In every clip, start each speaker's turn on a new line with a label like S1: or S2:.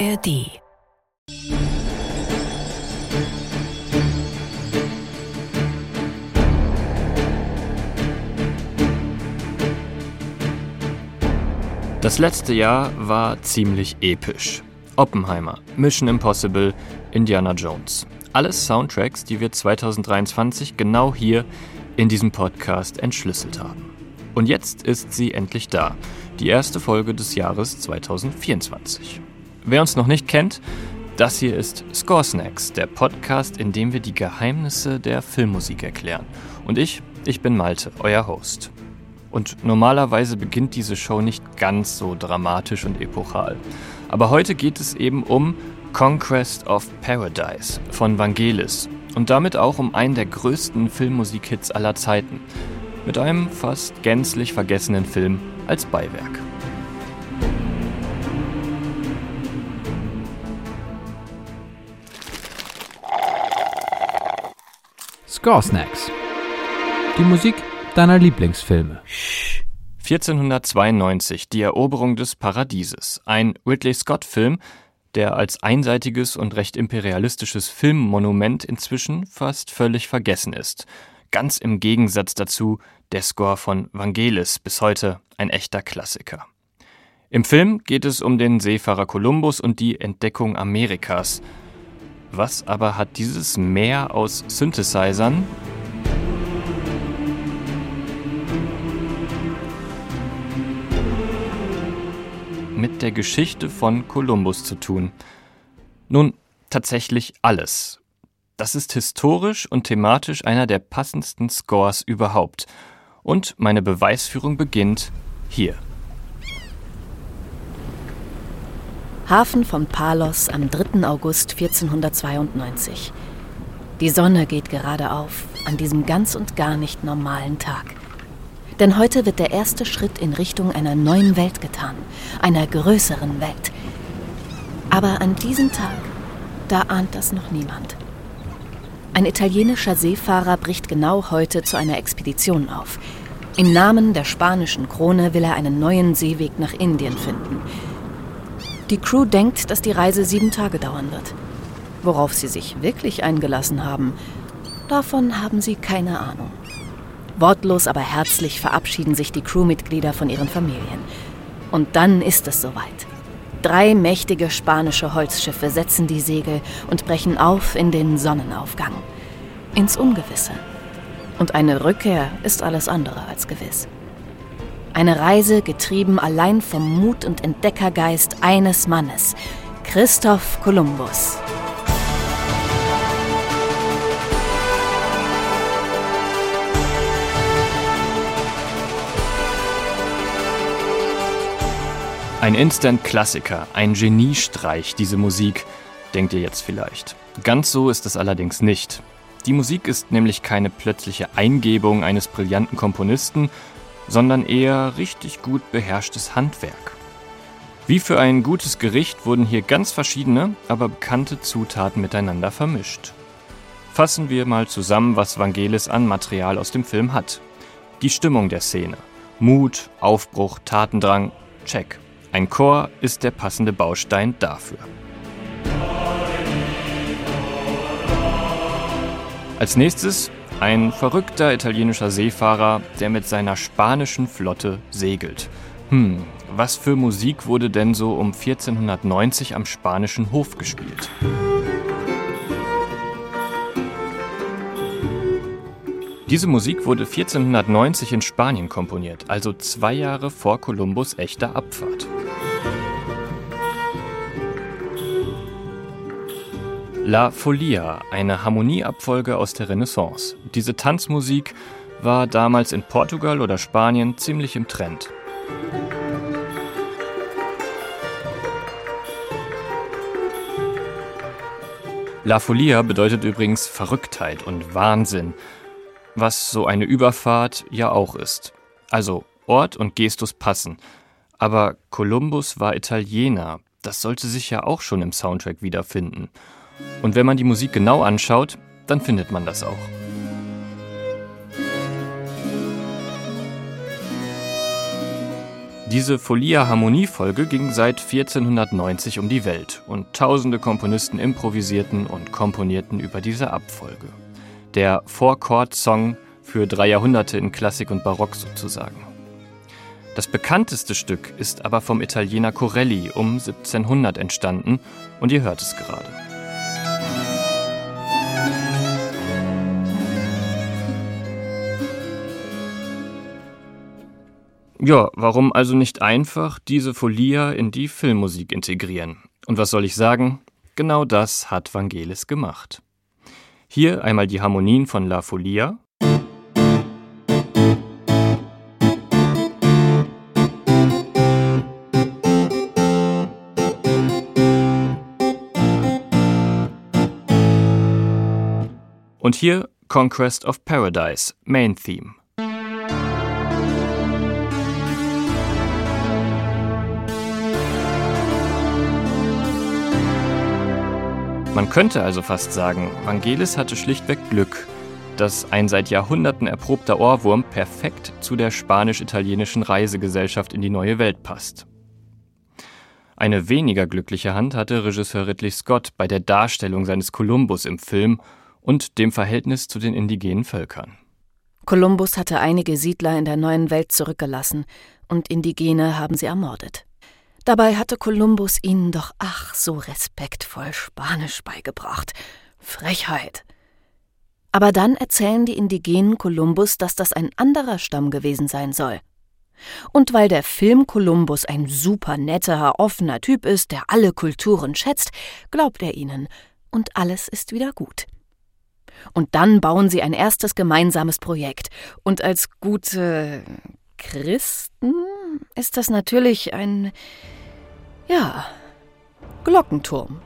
S1: ARD
S2: Das letzte Jahr war ziemlich episch. Oppenheimer, Mission Impossible, Indiana Jones. Alles Soundtracks, die wir 2023 genau hier in diesem Podcast entschlüsselt haben. Und jetzt ist sie endlich da, die erste Folge des Jahres 2024. Wer uns noch nicht kennt, das hier ist Score Snacks, der Podcast, in dem wir die Geheimnisse der Filmmusik erklären. Und ich, ich bin Malte, euer Host. Und normalerweise beginnt diese Show nicht ganz so dramatisch und epochal. Aber heute geht es eben um Conquest of Paradise von Vangelis und damit auch um einen der größten Filmmusikhits aller Zeiten. Mit einem fast gänzlich vergessenen Film als Beiwerk.
S3: Score Snacks. Die Musik deiner Lieblingsfilme.
S2: 1492 Die Eroberung des Paradieses, ein Ridley Scott-Film, der als einseitiges und recht imperialistisches Filmmonument inzwischen fast völlig vergessen ist. Ganz im Gegensatz dazu der Score von Vangelis, bis heute ein echter Klassiker. Im Film geht es um den Seefahrer Kolumbus und die Entdeckung Amerikas. Was aber hat dieses Meer aus Synthesizern, mit der Geschichte von Kolumbus zu tun? Nun, tatsächlich alles. Das ist historisch und thematisch einer der passendsten Scores überhaupt. Und meine Beweisführung beginnt hier.
S1: Hafen von Palos am 3. August 1492. Die Sonne geht gerade auf an diesem ganz und gar nicht normalen Tag. Denn heute wird der erste Schritt in Richtung einer neuen Welt getan, einer größeren Welt. Aber an diesem Tag, da ahnt das noch niemand. Ein italienischer Seefahrer bricht genau heute zu einer Expedition auf. Im Namen der spanischen Krone will er einen neuen Seeweg nach Indien finden. Die Crew denkt, dass die Reise sieben Tage dauern wird. Worauf sie sich wirklich eingelassen haben, davon haben sie keine Ahnung. Wortlos, aber herzlich verabschieden sich die Crewmitglieder von ihren Familien. Und dann ist es soweit. Drei mächtige spanische Holzschiffe setzen die Segel und brechen auf in den Sonnenaufgang. Ins Ungewisse. Und eine Rückkehr ist alles andere als gewiss. Eine Reise getrieben allein vom Mut und Entdeckergeist eines Mannes, Christoph Kolumbus.
S2: Ein Instant-Klassiker, ein Geniestreich, diese Musik, denkt ihr jetzt vielleicht. Ganz so ist es allerdings nicht. Die Musik ist nämlich keine plötzliche Eingebung eines brillanten Komponisten, sondern eher richtig gut beherrschtes Handwerk. Wie für ein gutes Gericht wurden hier ganz verschiedene, aber bekannte Zutaten miteinander vermischt. Fassen wir mal zusammen, was Vangelis an Material aus dem Film hat. Die Stimmung der Szene. Mut, Aufbruch, Tatendrang, check. Ein Chor ist der passende Baustein dafür. Als nächstes ein verrückter italienischer Seefahrer, der mit seiner spanischen Flotte segelt. Hm, was für Musik wurde denn so um 1490 am spanischen Hof gespielt? Diese Musik wurde 1490 in Spanien komponiert, also zwei Jahre vor Kolumbus echter Abfahrt. La Folia, eine Harmonieabfolge aus der Renaissance. Diese Tanzmusik war damals in Portugal oder Spanien ziemlich im Trend. La Folia bedeutet übrigens Verrücktheit und Wahnsinn, was so eine Überfahrt ja auch ist. Also Ort und Gestus passen. Aber Kolumbus war Italiener, das sollte sich ja auch schon im Soundtrack wiederfinden. Und wenn man die Musik genau anschaut, dann findet man das auch. Diese Folia-Harmoniefolge ging seit 1490 um die Welt und tausende Komponisten improvisierten und komponierten über diese Abfolge. Der Four-Chord-Song für drei Jahrhunderte in Klassik und Barock sozusagen. Das bekannteste Stück ist aber vom Italiener Corelli um 1700 entstanden und ihr hört es gerade. Ja, warum also nicht einfach diese Folia in die Filmmusik integrieren? Und was soll ich sagen? Genau das hat Vangelis gemacht. Hier einmal die Harmonien von La Folia. Und hier Conquest of Paradise, Main Theme. Man könnte also fast sagen, Vangelis hatte schlichtweg Glück, dass ein seit Jahrhunderten erprobter Ohrwurm perfekt zu der spanisch-italienischen Reisegesellschaft in die neue Welt passt. Eine weniger glückliche Hand hatte Regisseur Ridley Scott bei der Darstellung seines Kolumbus im Film und dem Verhältnis zu den indigenen Völkern.
S1: Kolumbus hatte einige Siedler in der neuen Welt zurückgelassen und Indigene haben sie ermordet. Dabei hatte Kolumbus ihnen doch ach so respektvoll Spanisch beigebracht. Frechheit. Aber dann erzählen die Indigenen Kolumbus, dass das ein anderer Stamm gewesen sein soll. Und weil der Film Kolumbus ein super netter, offener Typ ist, der alle Kulturen schätzt, glaubt er ihnen, und alles ist wieder gut. Und dann bauen sie ein erstes gemeinsames Projekt, und als gute Christen ist das natürlich ein ja, Glockenturm.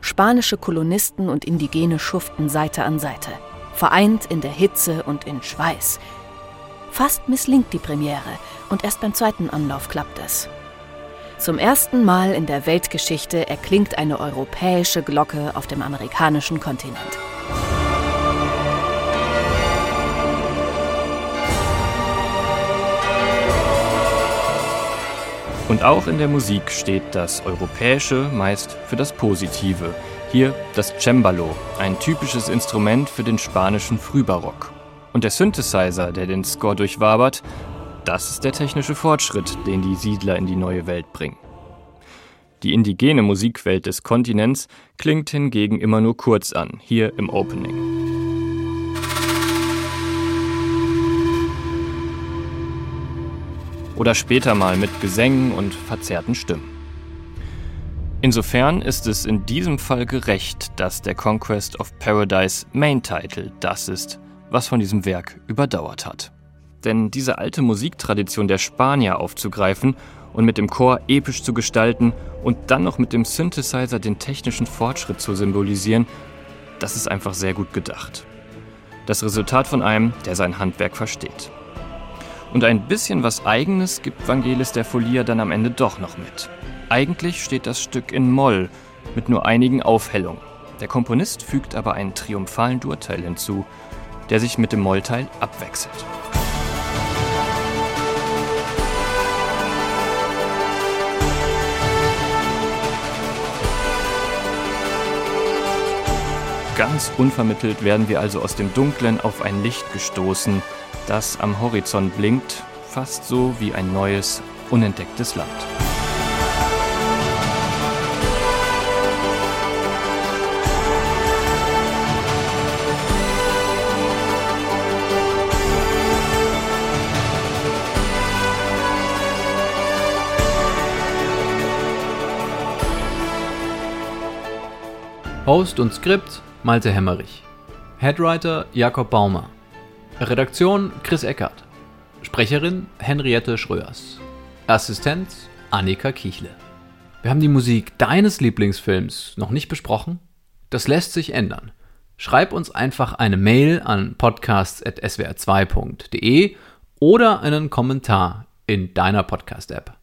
S1: Spanische Kolonisten und Indigene schuften Seite an Seite, vereint in der Hitze und in Schweiß. Fast misslingt die Premiere und erst beim zweiten Anlauf klappt es. Zum ersten Mal in der Weltgeschichte erklingt eine europäische Glocke auf dem amerikanischen Kontinent.
S2: Und auch in der Musik steht das Europäische meist für das Positive. Hier das Cembalo, ein typisches Instrument für den spanischen Frühbarock. Und der Synthesizer, der den Score durchwabert, das ist der technische Fortschritt, den die Siedler in die neue Welt bringen. Die indigene Musikwelt des Kontinents klingt hingegen immer nur kurz an, hier im Opening. Oder später mal mit Gesängen und verzerrten Stimmen. Insofern ist es in diesem Fall gerecht, dass der Conquest of Paradise Main Title das ist, was von diesem Werk überdauert hat. Denn diese alte Musiktradition der Spanier aufzugreifen und mit dem Chor episch zu gestalten und dann noch mit dem Synthesizer den technischen Fortschritt zu symbolisieren, das ist einfach sehr gut gedacht. Das Resultat von einem, der sein Handwerk versteht. Und ein bisschen was Eigenes gibt Vangelis der Folia dann am Ende doch noch mit. Eigentlich steht das Stück in Moll mit nur einigen Aufhellungen. Der Komponist fügt aber einen triumphalen Durteil hinzu, der sich mit dem Mollteil abwechselt. Ganz unvermittelt werden wir also aus dem Dunklen auf ein Licht gestoßen, das am Horizont blinkt, fast so wie ein neues, unentdecktes Land.
S3: Host und Skript Malte Hemmerich. Headwriter Jakob Baumer. Redaktion Chris Eckert. Sprecherin Henriette Schröers. Assistenz Annika Kichle. Wir haben die Musik deines Lieblingsfilms noch nicht besprochen? Das lässt sich ändern. Schreib uns einfach eine Mail an podcasts.swr2.de oder einen Kommentar in deiner Podcast-App.